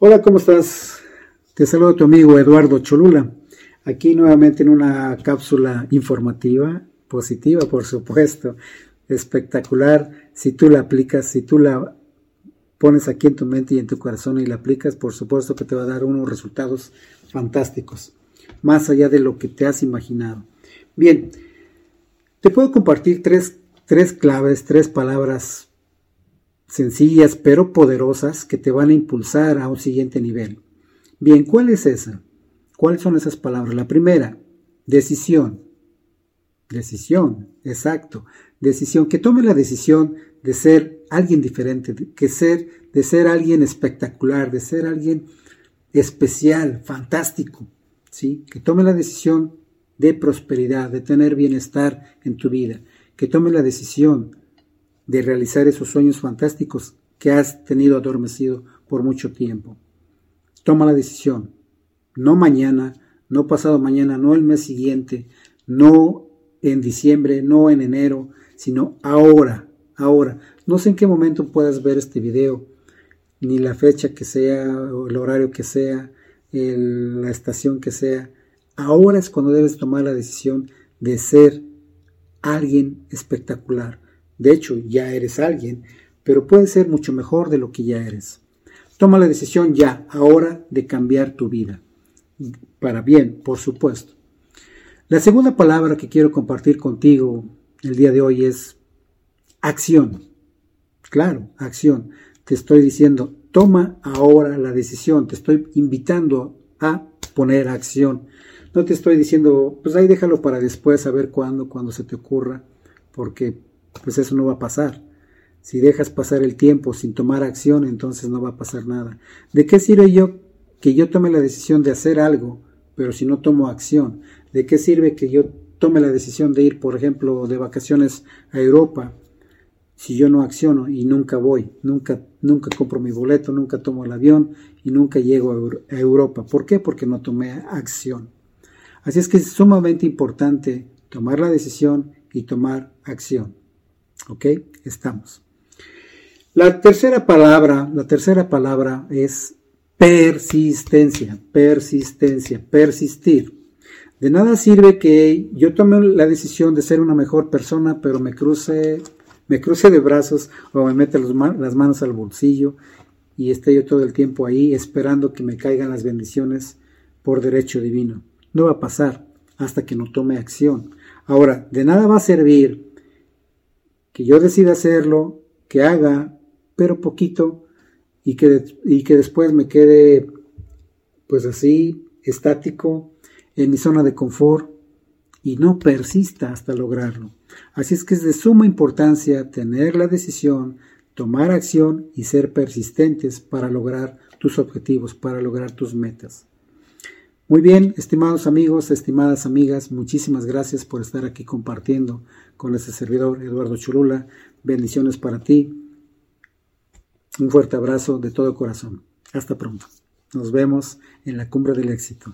Hola, ¿cómo estás? Te saludo tu amigo Eduardo Cholula, aquí nuevamente en una cápsula informativa, positiva por supuesto, espectacular, si tú la aplicas, si tú la pones aquí en tu mente y en tu corazón y la aplicas, por supuesto que te va a dar unos resultados fantásticos, más allá de lo que te has imaginado. Bien, te puedo compartir tres, tres claves, tres palabras sencillas pero poderosas que te van a impulsar a un siguiente nivel. Bien, ¿cuál es esa? ¿Cuáles son esas palabras? La primera, decisión. Decisión, exacto. Decisión, que tome la decisión de ser alguien diferente, que ser, de ser alguien espectacular, de ser alguien especial, fantástico, ¿sí? Que tome la decisión de prosperidad, de tener bienestar en tu vida, que tome la decisión de realizar esos sueños fantásticos que has tenido adormecido por mucho tiempo. Toma la decisión, no mañana, no pasado mañana, no el mes siguiente, no en diciembre, no en enero, sino ahora, ahora. No sé en qué momento puedas ver este video, ni la fecha que sea, el horario que sea, la estación que sea. Ahora es cuando debes tomar la decisión de ser alguien espectacular, de hecho, ya eres alguien, pero puede ser mucho mejor de lo que ya eres. Toma la decisión ya, ahora, de cambiar tu vida. Para bien, por supuesto. La segunda palabra que quiero compartir contigo el día de hoy es acción. Claro, acción. Te estoy diciendo, toma ahora la decisión. Te estoy invitando a poner acción. No te estoy diciendo, pues ahí déjalo para después, a ver cuándo, cuando se te ocurra, porque pues eso no va a pasar. Si dejas pasar el tiempo sin tomar acción, entonces no va a pasar nada. ¿De qué sirve yo que yo tome la decisión de hacer algo, pero si no tomo acción? ¿De qué sirve que yo tome la decisión de ir, por ejemplo, de vacaciones a Europa, si yo no acciono y nunca voy, nunca, nunca compro mi boleto, nunca tomo el avión y nunca llego a Europa? ¿Por qué? Porque no tomé acción. Así es que es sumamente importante tomar la decisión y tomar acción. ¿Ok? Estamos. La tercera palabra, la tercera palabra es persistencia, persistencia, persistir. De nada sirve que yo tome la decisión de ser una mejor persona, pero me cruce, me cruce de brazos o me mete las manos al bolsillo y esté yo todo el tiempo ahí esperando que me caigan las bendiciones por derecho divino. No va a pasar hasta que no tome acción. Ahora, de nada va a servir que yo decida hacerlo, que haga, pero poquito, y que, y que después me quede pues así, estático, en mi zona de confort, y no persista hasta lograrlo. Así es que es de suma importancia tener la decisión, tomar acción y ser persistentes para lograr tus objetivos, para lograr tus metas. Muy bien, estimados amigos, estimadas amigas, muchísimas gracias por estar aquí compartiendo con este servidor Eduardo Chulula. Bendiciones para ti. Un fuerte abrazo de todo corazón. Hasta pronto. Nos vemos en la cumbre del éxito.